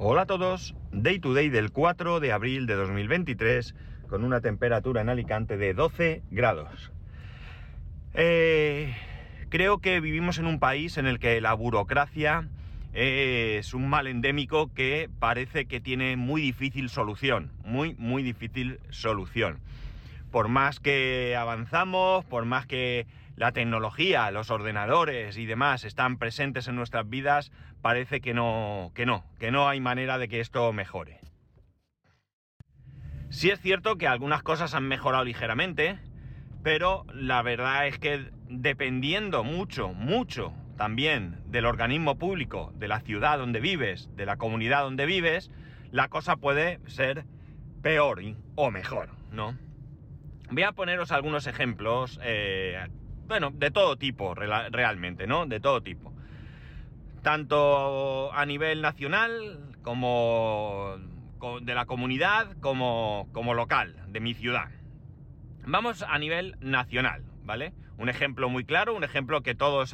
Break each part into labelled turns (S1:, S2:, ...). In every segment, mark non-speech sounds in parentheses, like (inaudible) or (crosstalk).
S1: Hola a todos, Day to Day del 4 de abril de 2023 con una temperatura en Alicante de 12 grados. Eh, creo que vivimos en un país en el que la burocracia es un mal endémico que parece que tiene muy difícil solución, muy, muy difícil solución. Por más que avanzamos, por más que la tecnología, los ordenadores y demás están presentes en nuestras vidas, parece que no, que no, que no hay manera de que esto mejore. Sí es cierto que algunas cosas han mejorado ligeramente, pero la verdad es que dependiendo mucho, mucho también del organismo público, de la ciudad donde vives, de la comunidad donde vives, la cosa puede ser peor o mejor, ¿no? Voy a poneros algunos ejemplos eh, bueno, de todo tipo, realmente, ¿no? De todo tipo. Tanto a nivel nacional como de la comunidad como, como local, de mi ciudad. Vamos a nivel nacional, ¿vale? Un ejemplo muy claro, un ejemplo que todos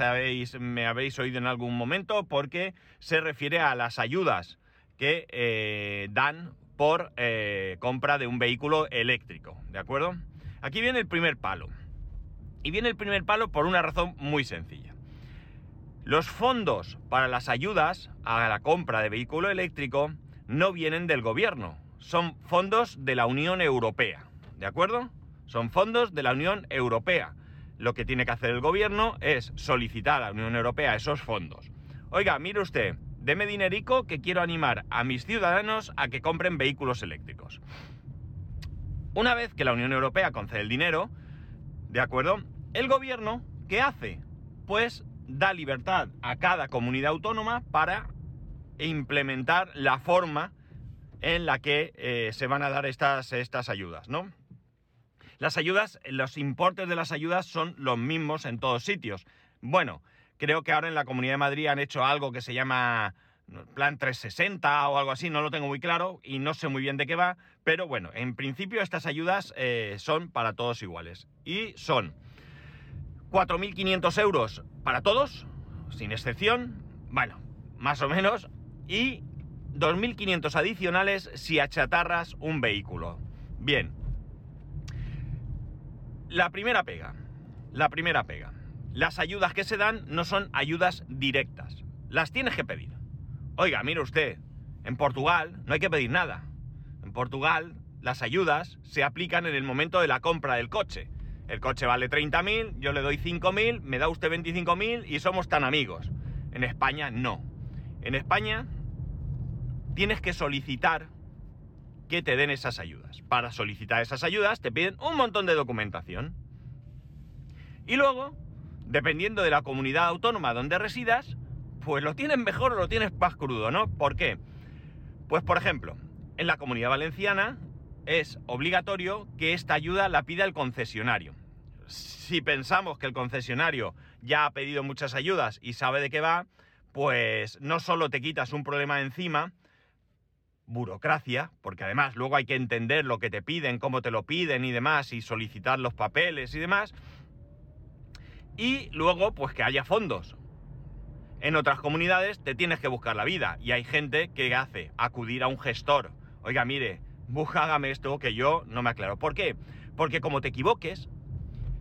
S1: me habéis oído en algún momento porque se refiere a las ayudas que eh, dan por eh, compra de un vehículo eléctrico, ¿de acuerdo? Aquí viene el primer palo. Y viene el primer palo por una razón muy sencilla. Los fondos para las ayudas a la compra de vehículo eléctrico no vienen del gobierno, son fondos de la Unión Europea, ¿de acuerdo? Son fondos de la Unión Europea. Lo que tiene que hacer el gobierno es solicitar a la Unión Europea esos fondos. Oiga, mire usted, deme dinerico que quiero animar a mis ciudadanos a que compren vehículos eléctricos. Una vez que la Unión Europea concede el dinero, ¿de acuerdo? El gobierno, ¿qué hace? Pues da libertad a cada comunidad autónoma para implementar la forma en la que eh, se van a dar estas, estas ayudas, ¿no? Las ayudas, los importes de las ayudas son los mismos en todos sitios. Bueno, creo que ahora en la Comunidad de Madrid han hecho algo que se llama Plan 360 o algo así, no lo tengo muy claro y no sé muy bien de qué va, pero bueno, en principio estas ayudas eh, son para todos iguales. Y son 4.500 euros para todos, sin excepción, bueno, más o menos, y 2.500 adicionales si achatarras un vehículo. Bien. La primera pega, la primera pega. Las ayudas que se dan no son ayudas directas, las tienes que pedir. Oiga, mire usted, en Portugal no hay que pedir nada. En Portugal las ayudas se aplican en el momento de la compra del coche. El coche vale 30.000, yo le doy 5.000, me da usted 25.000 y somos tan amigos. En España no. En España tienes que solicitar que te den esas ayudas. Para solicitar esas ayudas te piden un montón de documentación. Y luego, dependiendo de la comunidad autónoma donde residas, pues lo tienes mejor o lo tienes más crudo, ¿no? ¿Por qué? Pues por ejemplo, en la comunidad valenciana es obligatorio que esta ayuda la pida el concesionario. Si pensamos que el concesionario ya ha pedido muchas ayudas y sabe de qué va, pues no solo te quitas un problema encima, burocracia, porque además luego hay que entender lo que te piden, cómo te lo piden y demás, y solicitar los papeles y demás, y luego pues que haya fondos. En otras comunidades te tienes que buscar la vida y hay gente que hace acudir a un gestor. Oiga, mire, hágame esto que yo no me aclaro. ¿Por qué? Porque como te equivoques,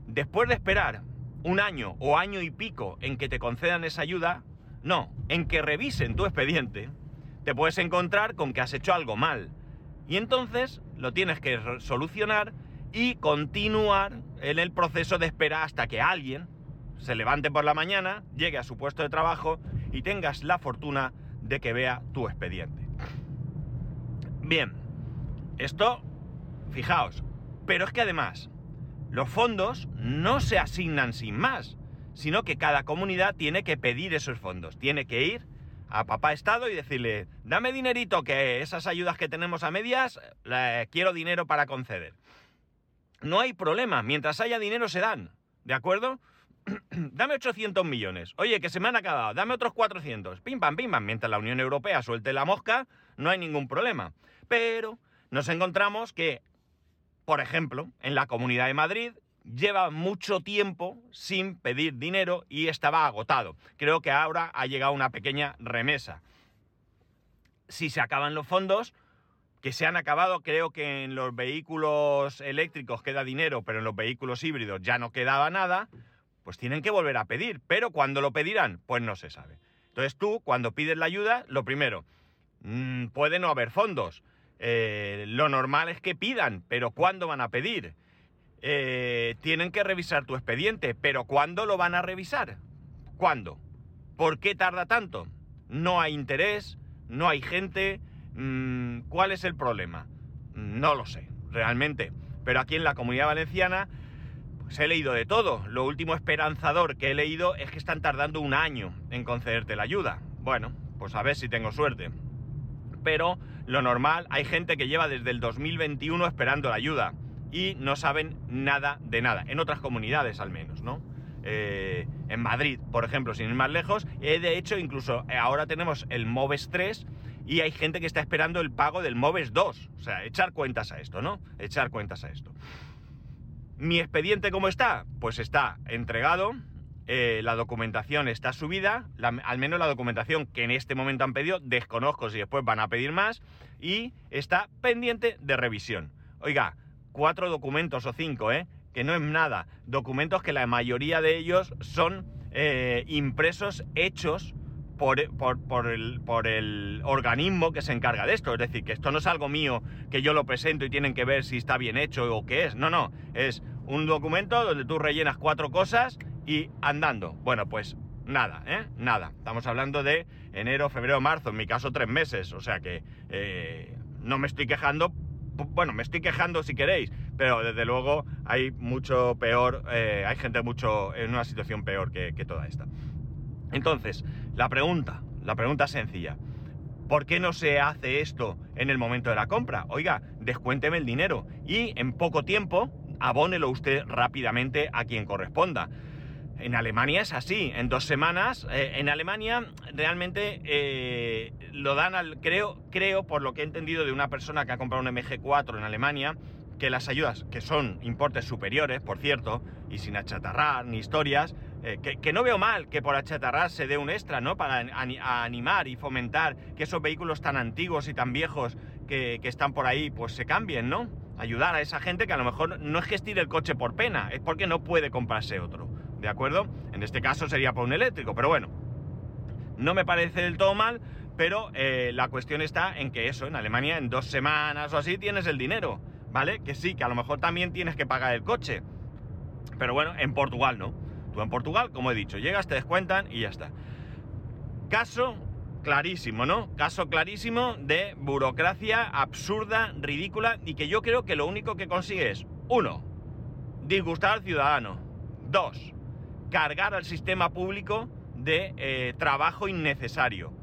S1: después de esperar un año o año y pico en que te concedan esa ayuda, no, en que revisen tu expediente, te puedes encontrar con que has hecho algo mal. Y entonces lo tienes que solucionar y continuar en el proceso de espera hasta que alguien se levante por la mañana, llegue a su puesto de trabajo y tengas la fortuna de que vea tu expediente. Bien, esto, fijaos, pero es que además, los fondos no se asignan sin más, sino que cada comunidad tiene que pedir esos fondos, tiene que ir a papá Estado y decirle, dame dinerito, que esas ayudas que tenemos a medias, quiero dinero para conceder. No hay problema, mientras haya dinero se dan, ¿de acuerdo? (clears throat) dame 800 millones. Oye, que se me han acabado, dame otros 400. Pim pam, pim pam. Mientras la Unión Europea suelte la mosca, no hay ningún problema. Pero nos encontramos que, por ejemplo, en la Comunidad de Madrid lleva mucho tiempo sin pedir dinero y estaba agotado. Creo que ahora ha llegado una pequeña remesa. si se acaban los fondos, que se han acabado, creo que en los vehículos eléctricos queda dinero, pero en los vehículos híbridos ya no quedaba nada, pues tienen que volver a pedir. Pero cuando lo pedirán, pues no se sabe. Entonces tú, cuando pides la ayuda, lo primero, mmm, puede no haber fondos. Eh, lo normal es que pidan, pero ¿cuándo van a pedir? Eh, tienen que revisar tu expediente, pero ¿cuándo lo van a revisar? ¿Cuándo? ¿Por qué tarda tanto? No hay interés, no hay gente. Mmm, ¿Cuál es el problema? No lo sé, realmente. Pero aquí en la comunidad valenciana pues he leído de todo. Lo último esperanzador que he leído es que están tardando un año en concederte la ayuda. Bueno, pues a ver si tengo suerte. Pero lo normal, hay gente que lleva desde el 2021 esperando la ayuda y no saben nada de nada. En otras comunidades al menos, ¿no? Eh, en Madrid, por ejemplo, sin ir más lejos. Eh, de hecho, incluso ahora tenemos el MOVES 3 y hay gente que está esperando el pago del MOVES 2. O sea, echar cuentas a esto, ¿no? Echar cuentas a esto. ¿Mi expediente cómo está? Pues está entregado, eh, la documentación está subida, al menos la documentación que en este momento han pedido, desconozco si después van a pedir más, y está pendiente de revisión. Oiga, cuatro documentos o cinco, ¿eh? Que no es nada. Documentos que la mayoría de ellos son eh, impresos, hechos por, por, por, el, por, el, organismo que se encarga de esto. Es decir, que esto no es algo mío que yo lo presento y tienen que ver si está bien hecho o qué es. No, no. Es un documento donde tú rellenas cuatro cosas y andando. Bueno, pues nada, ¿eh? Nada. Estamos hablando de enero, febrero, marzo, en mi caso tres meses. O sea que eh, no me estoy quejando. Bueno, me estoy quejando si queréis, pero desde luego hay mucho peor, eh, hay gente mucho en una situación peor que, que toda esta. Entonces, la pregunta, la pregunta sencilla. ¿Por qué no se hace esto en el momento de la compra? Oiga, descuénteme el dinero y en poco tiempo abónelo usted rápidamente a quien corresponda. En Alemania es así, en dos semanas. Eh, en Alemania realmente eh, lo dan al. Creo, creo, por lo que he entendido de una persona que ha comprado un MG4 en Alemania, que las ayudas, que son importes superiores, por cierto, y sin achatarrar ni historias, eh, que, que, no veo mal que por achatarrar se dé un extra, ¿no? Para a animar y fomentar que esos vehículos tan antiguos y tan viejos que, que están por ahí, pues se cambien, ¿no? Ayudar a esa gente que a lo mejor no es que estire el coche por pena, es porque no puede comprarse otro. ¿De acuerdo? En este caso sería por un eléctrico, pero bueno. No me parece del todo mal, pero eh, la cuestión está en que eso, en Alemania, en dos semanas o así, tienes el dinero, ¿vale? Que sí, que a lo mejor también tienes que pagar el coche. Pero bueno, en Portugal no. Tú en Portugal, como he dicho, llegas, te descuentan y ya está. Caso clarísimo, ¿no? Caso clarísimo de burocracia absurda, ridícula y que yo creo que lo único que consigue es, uno, disgustar al ciudadano. Dos, cargar al sistema público de eh, trabajo innecesario.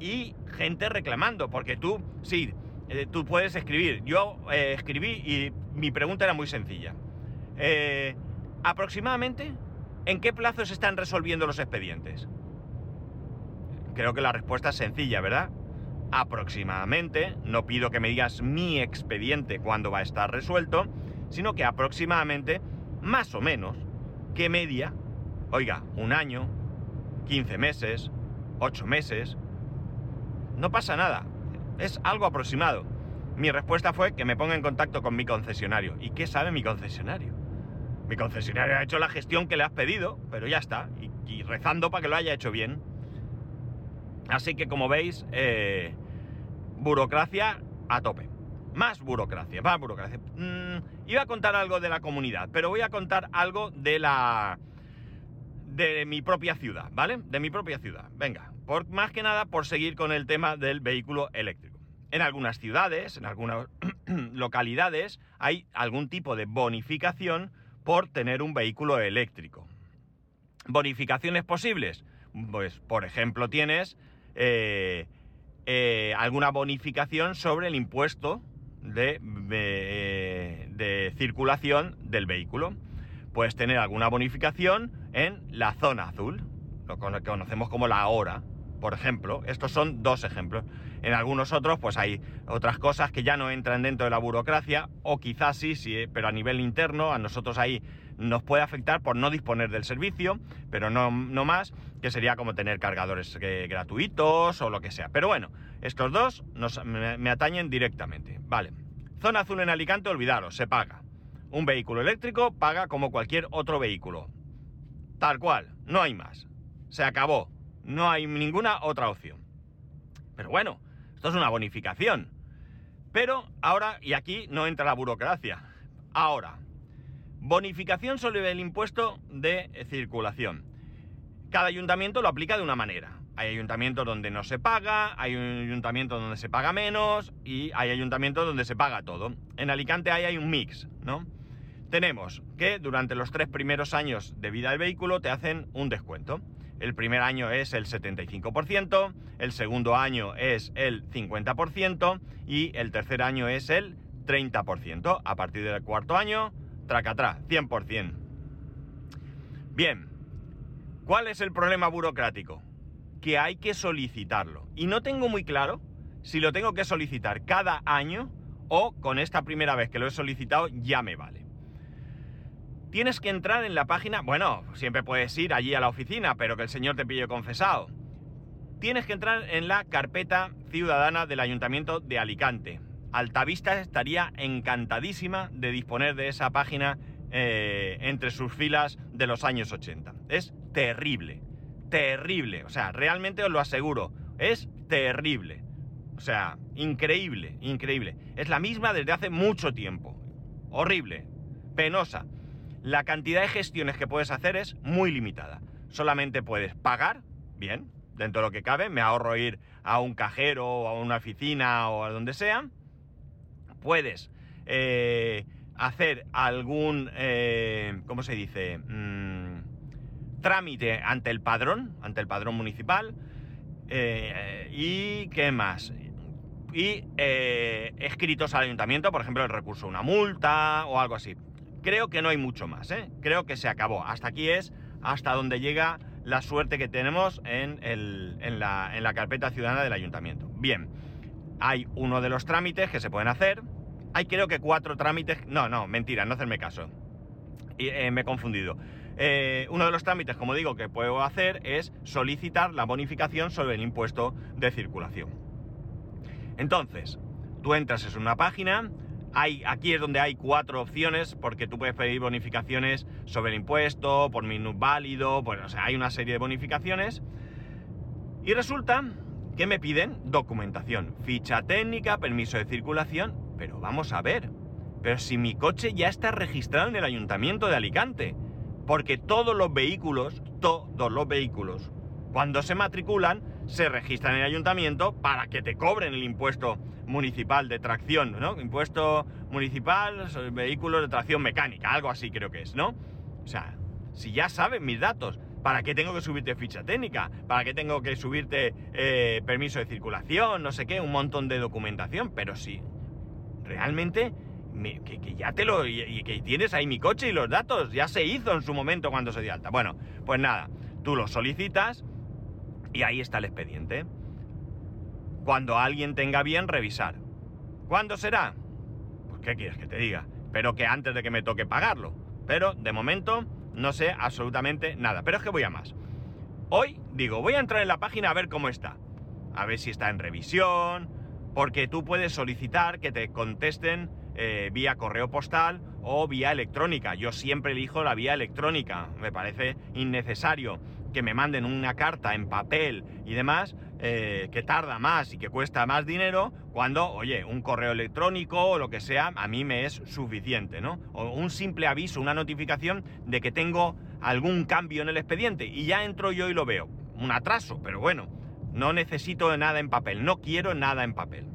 S1: Y gente reclamando, porque tú, sí, eh, tú puedes escribir. Yo eh, escribí y mi pregunta era muy sencilla. Aproximadamente, ¿en qué plazo se están resolviendo los expedientes? Creo que la respuesta es sencilla, ¿verdad? Aproximadamente, no pido que me digas mi expediente cuándo va a estar resuelto, sino que aproximadamente, más o menos, ¿qué media? Oiga, un año, 15 meses, 8 meses. No pasa nada, es algo aproximado. Mi respuesta fue que me ponga en contacto con mi concesionario. ¿Y qué sabe mi concesionario? Mi concesionario ha hecho la gestión que le has pedido, pero ya está, y, rezando para que lo haya hecho bien. Así que como veis, eh, burocracia a tope. Más burocracia, más burocracia. Mm, iba a contar algo de la comunidad, pero voy a contar algo de la... de mi propia ciudad, ¿vale? De mi propia ciudad. Venga, por, más que nada por seguir con el tema del vehículo eléctrico. En algunas ciudades, en algunas (clears throat) localidades, hay algún tipo de bonificación por tener un vehículo eléctrico. ¿Bonificaciones posibles? Pues, por ejemplo, tienes eh, eh, alguna bonificación sobre el impuesto de, de, circulación del vehículo. Puedes tener alguna bonificación en la zona azul, lo que conocemos como la hora, por ejemplo. Estos son dos ejemplos. En algunos otros, pues hay otras cosas que ya no entran dentro de la burocracia, o quizás sí, sí pero a nivel interno, a nosotros ahí nos puede afectar por no disponer del servicio, pero no, no más, que sería como tener cargadores eh, gratuitos o lo que sea. Pero bueno, estos dos me, me atañen directamente. Vale. Zona azul en Alicante, olvidaros, se paga. Un vehículo eléctrico paga como cualquier otro vehículo. Tal cual, no hay más. Se acabó. No hay ninguna otra opción. Pero bueno, esto es una bonificación. Pero ahora, y aquí no entra la burocracia. Ahora, bonificación sobre el impuesto de circulación. Cada ayuntamiento lo aplica de una manera. Hay ayuntamientos donde no se paga, hay ayuntamientos donde se paga menos y hay ayuntamientos donde se paga todo. En Alicante hay, hay un mix, ¿no? Tenemos que durante los tres primeros años de vida del vehículo te hacen un descuento. El primer año es el 75%, el segundo año es el 50% y el tercer año es el 30%. A partir del cuarto año, tracatrá, 100%. Bien, ¿cuál es el problema burocrático? que hay que solicitarlo. Y no tengo muy claro si lo tengo que solicitar cada año o con esta primera vez que lo he solicitado ya me vale. Tienes que entrar en la página, bueno, siempre puedes ir allí a la oficina, pero que el señor te pille confesado. Tienes que entrar en la carpeta ciudadana del Ayuntamiento de Alicante. Altavista estaría encantadísima de disponer de esa página eh, entre sus filas de los años 80. Es terrible terrible. O sea, realmente os lo aseguro, es terrible. O sea, increíble, increíble. Es la misma desde hace mucho tiempo. Horrible, penosa. La cantidad de gestiones que puedes hacer es muy limitada. Solamente puedes pagar, bien, dentro de lo que cabe, me ahorro ir a un cajero o a una oficina o a donde sea. Puedes eh, hacer algún, eh, ¿cómo se dice? Mm, trámite ante el padrón, ante el padrón municipal. Eh, ¿Y qué más? Y eh, escritos al ayuntamiento, por ejemplo, el recurso una multa o algo así. Creo que no hay mucho más, ¿eh? Creo que se acabó. Hasta aquí es hasta donde llega la suerte que tenemos en, en, la, en la carpeta ciudadana del ayuntamiento. Bien, hay uno de los trámites que se pueden hacer. Hay creo que cuatro trámites... No, no, mentira, no hacerme caso. Y, me he confundido. Eh, uno de los trámites, como digo, que puedo hacer es solicitar la bonificación sobre el impuesto de circulación. Entonces, tú entras en una página, hay, aquí es donde hay cuatro opciones, porque tú puedes pedir bonificaciones sobre el impuesto, por válido, pues, o sea, hay una serie de bonificaciones. Y resulta que me piden documentación, ficha técnica, permiso de circulación, pero vamos a ver, pero si mi coche ya está registrado en el ayuntamiento de Alicante, porque todos los vehículos, todos los vehículos, cuando se matriculan, se registran en el ayuntamiento para que te cobren el impuesto municipal de tracción, ¿no? Impuesto municipal, vehículos de tracción mecánica, algo así creo que es, ¿no? O sea, si ya saben mis datos, ¿para qué tengo que subirte ficha técnica? ¿Para qué tengo que subirte eh, permiso de circulación? No sé qué, un montón de documentación, pero sí, realmente que, ya te lo. Y, que tienes ahí mi coche y los datos. Ya se hizo en su momento cuando se dio alta. Bueno, pues nada, tú lo solicitas y ahí está el expediente. Cuando alguien tenga bien revisar. ¿Cuándo será? Pues qué quieres que te diga. Pero que antes de que me toque pagarlo. Pero de momento no sé absolutamente nada. Pero es que voy a más. Hoy digo, voy a entrar en la página a ver cómo está. A ver si está en revisión. Porque tú puedes solicitar que te contesten eh, vía correo postal o vía electrónica. Yo siempre elijo la vía electrónica. Me parece innecesario que me manden una carta en papel y demás, eh, que tarda más y que cuesta más dinero, cuando, oye, un correo electrónico o lo que sea, a mí me es suficiente, ¿no? O un simple aviso, una notificación de que tengo algún cambio en el expediente y ya entro yo y lo veo. Un atraso, pero bueno, no necesito nada en papel, no quiero nada en papel.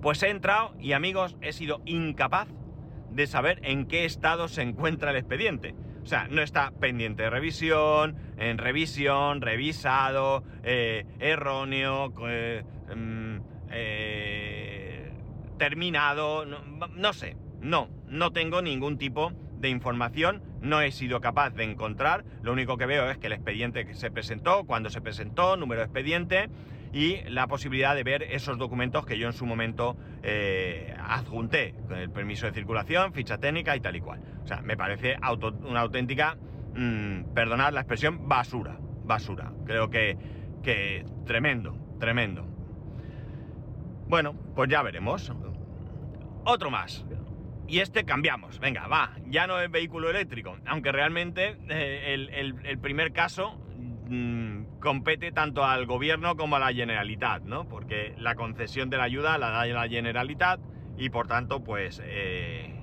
S1: Pues he entrado y amigos, he sido incapaz de saber en qué estado se encuentra el expediente. O sea, no está pendiente de revisión, en revisión, revisado, eh, erróneo, mm, eh, terminado, no, sé, no, no tengo ningún tipo de información, no he sido capaz de encontrar, lo único que veo es que el expediente que se presentó, cuando se presentó, número de expediente, y la posibilidad de ver esos documentos que yo en su momento eh, adjunté, con el permiso de circulación, ficha técnica y tal y cual. O sea, me parece una auténtica, mm, perdonad la expresión, basura, basura. Creo que, que tremendo, tremendo. Bueno, pues ya veremos. Otro más. Y este cambiamos. Venga, va. Ya no es vehículo eléctrico. Aunque realmente eh, el, primer caso mm, compete tanto al gobierno como a la Generalitat, ¿no? Porque la concesión de la ayuda la da la Generalitat y por tanto, pues... Eh,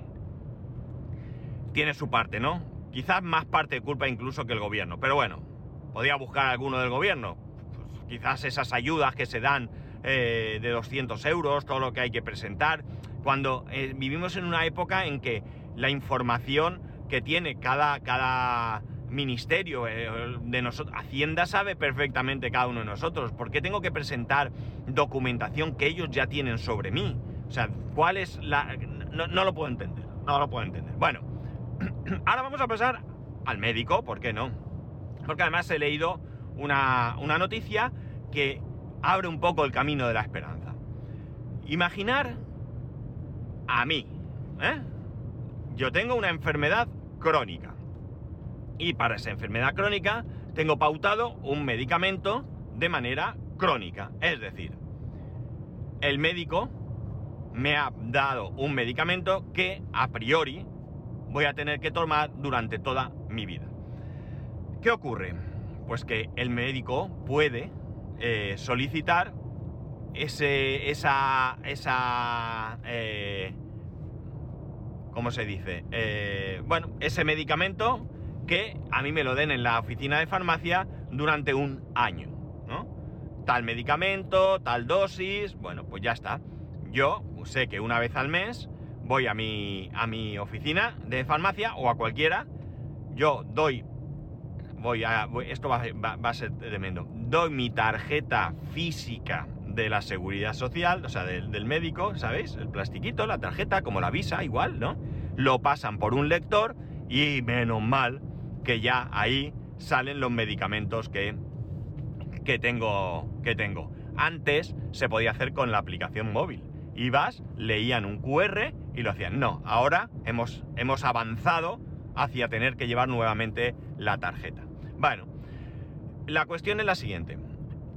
S1: tiene su parte, ¿no? Quizás más parte de culpa incluso que el gobierno. Pero bueno, podría buscar alguno del gobierno. Pues quizás esas ayudas que se dan eh, de 200 euros, todo lo que hay que presentar, cuando eh, vivimos en una época en que la información que tiene cada, cada ministerio eh, de nosotros, Hacienda sabe perfectamente cada uno de nosotros, ¿por qué tengo que presentar documentación que ellos ya tienen sobre mí? O sea, ¿cuál es la...? No, lo puedo entender, no lo puedo entender. Bueno, (clears throat) ahora vamos a pasar al médico, ¿por qué no? Porque además he leído una, una noticia que abre un poco el camino de la esperanza. Imaginar a mí, ¿eh? Yo tengo una enfermedad crónica. Y para esa enfermedad crónica tengo pautado un medicamento de manera crónica. Es decir, el médico me ha dado un medicamento que a priori voy a tener que tomar durante toda mi vida. ¿Qué ocurre? Pues que el médico puede eh, solicitar ese, esa, esa, eh, ¿cómo se dice? Eh, bueno, ese medicamento que a mí me lo den en la oficina de farmacia durante un año, ¿no? Tal medicamento, tal dosis, bueno, pues ya está. Yo sé que una vez al mes voy a mi, a mi oficina de farmacia o a cualquiera, yo doy voy a, esto va, a ser tremendo. Doy mi tarjeta física de la seguridad social, o sea, del, médico, ¿sabéis? El plastiquito, la tarjeta, como la visa, igual, ¿no? Lo pasan por un lector y menos mal que ya ahí salen los medicamentos que, que, tengo, que tengo. Antes se podía hacer con la aplicación móvil. Ibas, leían un QR y lo hacían. No, ahora hemos, hemos avanzado hacia tener que llevar nuevamente la tarjeta. Bueno, la cuestión es la siguiente.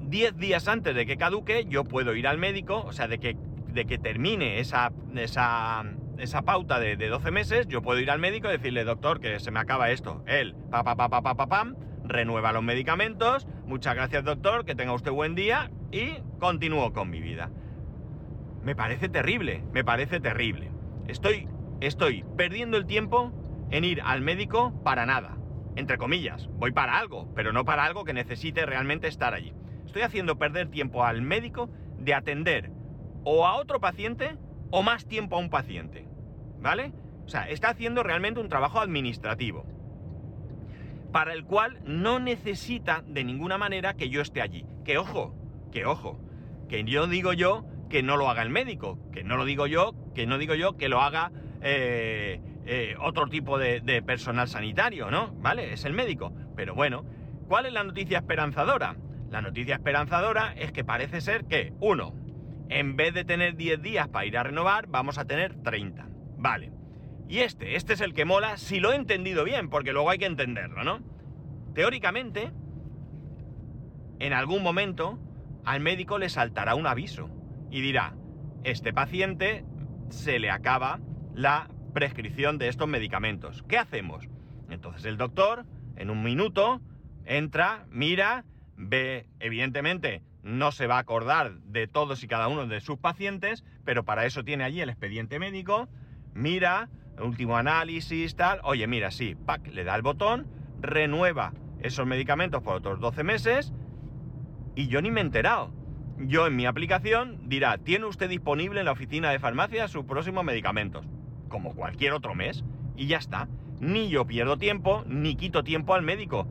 S1: Diez días antes de que caduque, yo puedo ir al médico, o sea, de que, de que termine esa, esa, esa pauta de, 12 meses, yo puedo ir al médico y decirle, doctor, que se me acaba esto. Él, pa, pa, pa, pa, pa, pa, pam, renueva los medicamentos, muchas gracias, doctor, que tenga usted buen día y continúo con mi vida. Me parece terrible, me parece terrible. Estoy, estoy perdiendo el tiempo en ir al médico para nada entre comillas, voy para algo, pero no para algo que necesite realmente estar allí. Estoy haciendo perder tiempo al médico de atender o a otro paciente o más tiempo a un paciente. ¿Vale? O sea, está haciendo realmente un trabajo administrativo. Para el cual no necesita de ninguna manera que yo esté allí. Que ojo, que ojo, que yo digo yo que no lo haga el médico, que no lo digo yo, que no digo yo que lo haga eh, eh, otro tipo de, personal sanitario, ¿no? ¿Vale? Es el médico. Pero bueno, ¿cuál es la noticia esperanzadora? La noticia esperanzadora es que parece ser que, uno, en vez de tener 10 días para ir a renovar, vamos a tener 30. Vale. Y este, este es el que mola si lo he entendido bien, porque luego hay que entenderlo, ¿no? Teóricamente, en algún momento, al médico le saltará un aviso y dirá, este paciente se le acaba la prescripción de estos medicamentos. ¿Qué hacemos? Entonces el doctor, en un minuto, entra, mira, ve, evidentemente, no se va a acordar de todos y cada uno de sus pacientes, pero para eso tiene allí el expediente médico, mira, último análisis, tal, oye, mira, sí, pack, le da el botón, renueva esos medicamentos por otros 12 meses y yo ni me he enterado. Yo en mi aplicación dirá, tiene usted disponible en la oficina de farmacia sus próximos medicamentos como cualquier otro mes, y ya está. Ni yo pierdo tiempo, ni quito tiempo al médico.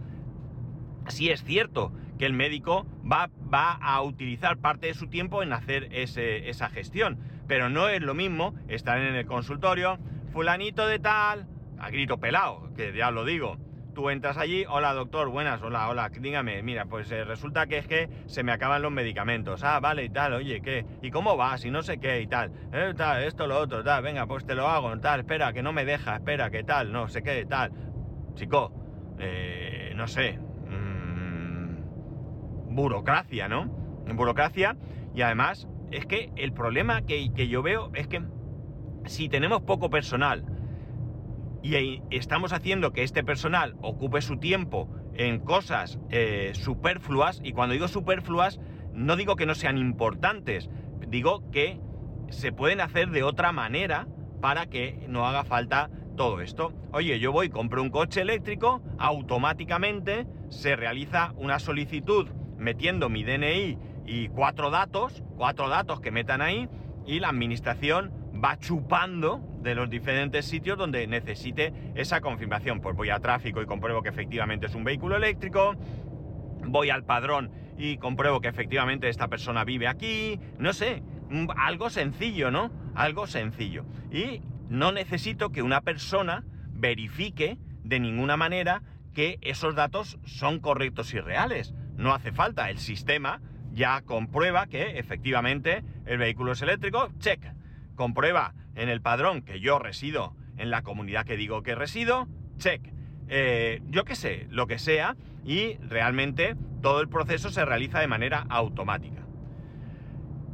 S1: Si es cierto que el médico va, va a utilizar parte de su tiempo en hacer esa gestión, pero no es lo mismo estar en el consultorio, fulanito de tal, a grito pelado, que ya lo digo, tú entras allí, hola doctor, buenas, hola, hola, dígame, mira, pues eh, resulta que es que se me acaban los medicamentos, ah, vale, y tal, oye, ¿qué? ¿Y cómo vas? Y no sé qué, y tal, eh, tal, esto, lo otro, tal, venga, pues te lo hago, tal, espera, que no me deja, espera, que tal, no sé qué, tal. Chico, eh, no sé, mm, burocracia, ¿no? Burocracia, y además, es que el problema que, que yo veo es que si tenemos poco personal, y estamos haciendo que este personal ocupe su tiempo en cosas eh, superfluas, y cuando digo superfluas, no digo que no sean importantes, digo que se pueden hacer de otra manera para que no haga falta todo esto. Oye, yo voy, compro un coche eléctrico, automáticamente se realiza una solicitud metiendo mi DNI y cuatro datos, cuatro datos que metan ahí, y la administración va chupando de los diferentes sitios donde necesite esa confirmación. Pues voy a tráfico y compruebo que efectivamente es un vehículo eléctrico, voy al padrón y compruebo que efectivamente esta persona vive aquí, no sé, algo sencillo, ¿no? Algo sencillo. Y no necesito que una persona verifique de ninguna manera que esos datos son correctos y reales. No hace falta, el sistema ya comprueba que efectivamente el vehículo es eléctrico, check comprueba en el padrón que yo resido en la comunidad que digo que resido, check. Eh, yo qué sé, lo que sea, y realmente todo el proceso se realiza de manera automática.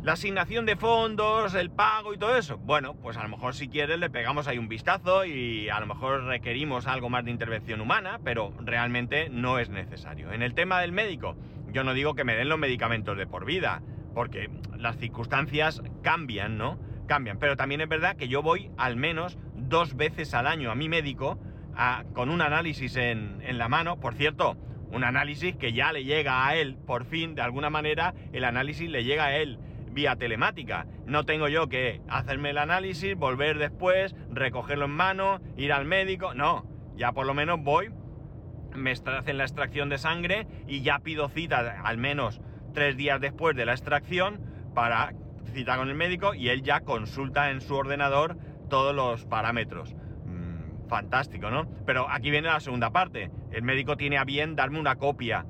S1: La asignación de fondos, el pago y todo eso. Bueno, pues a lo mejor si quieres le pegamos ahí un vistazo y a lo mejor requerimos algo más de intervención humana, pero realmente no es necesario. En el tema del médico, yo no digo que me den los medicamentos de por vida, porque las circunstancias cambian, ¿no? cambian. Pero también es verdad que yo voy al menos dos veces al año a mi médico con un análisis en, en la mano. Por cierto, un análisis que ya le llega a él, por fin, de alguna manera, el análisis le llega a él vía telemática. No tengo yo que hacerme el análisis, volver después, recogerlo en mano, ir al médico. No, ya por lo menos voy, me hacen la extracción de sangre y ya pido cita al menos tres días después de la extracción para cita con el médico y él ya consulta en su ordenador todos los parámetros. Mm, fantástico, ¿no? Pero aquí viene la segunda parte. El médico tiene a bien darme una copia.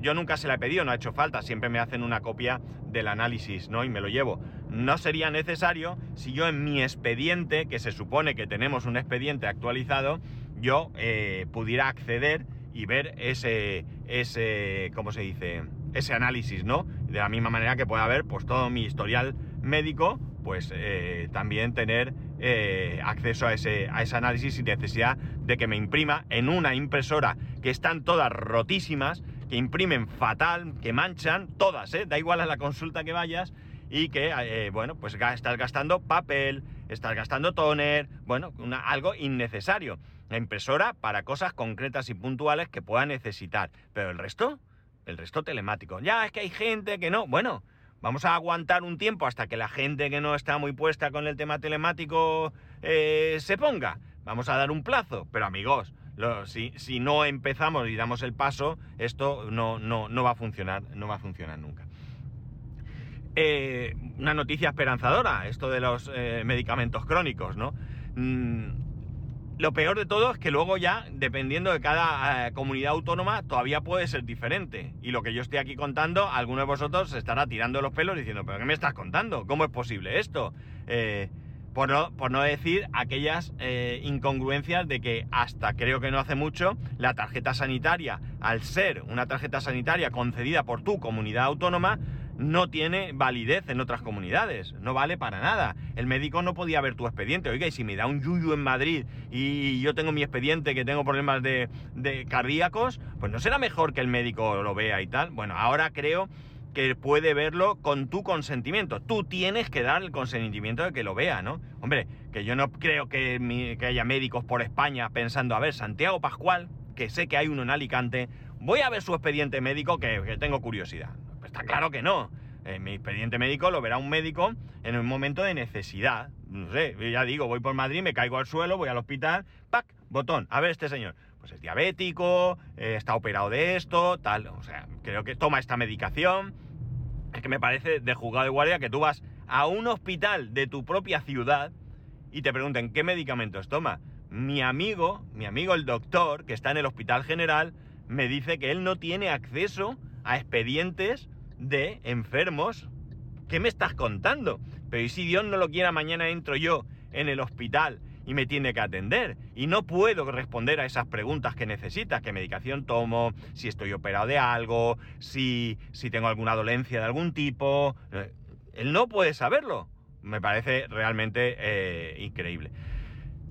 S1: Yo nunca se la he pedido, no ha hecho falta. Siempre me hacen una copia del análisis, ¿no? Y me lo llevo. No sería necesario si yo en mi expediente, que se supone que tenemos un expediente actualizado, yo eh, pudiera acceder y ver ese, ese, ¿cómo se dice? ese análisis, ¿no? De la misma manera que pueda haber, pues todo mi historial médico, pues eh, también tener eh, acceso a ese, a ese análisis sin necesidad de que me imprima en una impresora que están todas rotísimas, que imprimen fatal, que manchan, todas. Da igual a la consulta que vayas y que, bueno, pues estás gastando papel, estás gastando toner, bueno, algo innecesario. La impresora para cosas concretas y puntuales que pueda necesitar, pero el resto el resto telemático. Ya, es que hay gente que no. Bueno, vamos a aguantar un tiempo hasta que la gente que no está muy puesta con el tema telemático eh, se ponga. Vamos a dar un plazo. Pero amigos, si, si, no empezamos y damos el paso, esto no, no, no va a funcionar, no va a funcionar nunca. Eh, una noticia esperanzadora, esto de los eh, medicamentos crónicos, ¿no? Mm, lo peor de todo es que luego ya, dependiendo de cada eh, comunidad autónoma, todavía puede ser diferente. Y lo que yo estoy aquí contando, alguno de vosotros se estará tirando los pelos diciendo, pero ¿qué me estás contando? ¿Cómo es posible esto? Eh, por, no, decir aquellas incongruencias de que hasta creo que no hace mucho, la tarjeta sanitaria, al ser una tarjeta sanitaria concedida por tu comunidad autónoma, no tiene validez en otras comunidades, no vale para nada. El médico no podía ver tu expediente. Oiga, y si me da un yuyu en Madrid y yo tengo mi expediente que tengo problemas de, de cardíacos, pues no será mejor que el médico lo vea y tal. Bueno, ahora creo que puede verlo con tu consentimiento. Tú tienes que dar el consentimiento de que lo vea, ¿no? Hombre, que yo no creo que, que haya médicos por España pensando, a ver, Santiago Pascual, que sé que hay uno en Alicante, voy a ver su expediente médico que, que tengo curiosidad. Está claro que no. Eh, mi expediente médico lo verá un médico en un momento de necesidad. No sé, ya digo, voy por Madrid, me caigo al suelo, voy al hospital, ¡pac! Botón, a ver este señor. Pues es diabético, eh, está operado de esto, tal. O sea, creo que toma esta medicación. Es que me parece de juzgado de guardia que tú vas a un hospital de tu propia ciudad y te pregunten qué medicamentos toma. mi amigo, mi amigo el doctor, que está en el Hospital General, me dice que él no tiene acceso a expedientes de enfermos. ¿Qué me estás contando? Pero ¿y si Dios no lo quiera, mañana entro yo en el hospital y me tiene que atender? Y no puedo responder a esas preguntas que necesitas, qué medicación tomo, si estoy operado de algo, si, si tengo alguna dolencia de algún tipo. Eh, él no puede saberlo. Me parece realmente eh, increíble.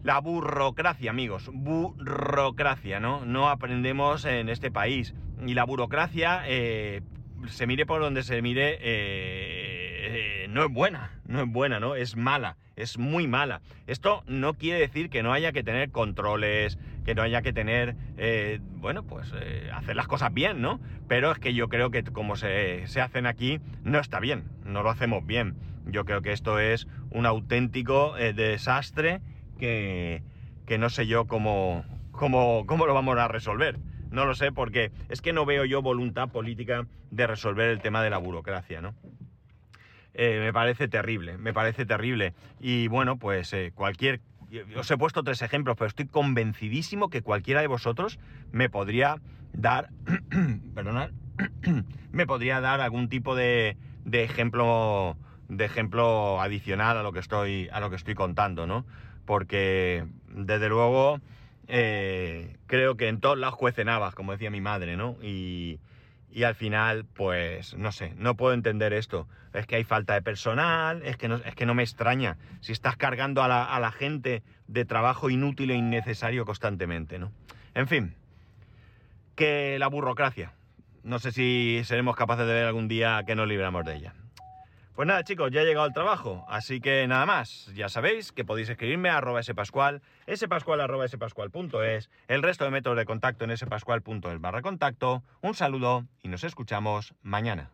S1: La burocracia, amigos, burocracia, ¿no? No aprendemos en este país. Y la burocracia, eh, se mire por donde se mire, eh, eh, no es buena, no es buena, ¿no? Es mala, es muy mala. Esto no quiere decir que no haya que tener controles, que no haya que tener, bueno, pues hacer las cosas bien, ¿no? Pero es que yo creo que como se, se hacen aquí, no está bien, no lo hacemos bien. Yo creo que esto es un auténtico desastre que, no sé yo cómo, cómo, cómo lo vamos a resolver. No lo sé porque es que no veo yo voluntad política de resolver el tema de la burocracia, ¿no? Eh, me parece terrible, me parece terrible. Y bueno, pues eh, cualquier... Os he puesto tres ejemplos, pero estoy convencidísimo que cualquiera de vosotros me podría dar... (coughs) perdonad, (coughs) me podría dar algún tipo de, de ejemplo de ejemplo adicional a lo que estoy a lo que estoy contando, ¿no? porque desde luego eh, creo que en todos lados cuecen como decía mi madre, ¿no? Y, al final, pues, no sé, no puedo entender esto. Es que hay falta de personal, es que no, es que no me extraña. Si estás cargando a la, a la gente de trabajo inútil e innecesario constantemente, ¿no? En fin, que la burocracia. No sé si seremos capaces de ver algún día que nos libramos de ella. Pues nada, chicos, ya he llegado al trabajo, así que nada más. Ya sabéis que podéis escribirme a arroba spascual, spascual arroba spascual.es, el resto de métodos de contacto en spascual.es barra contacto. Un saludo y nos escuchamos mañana.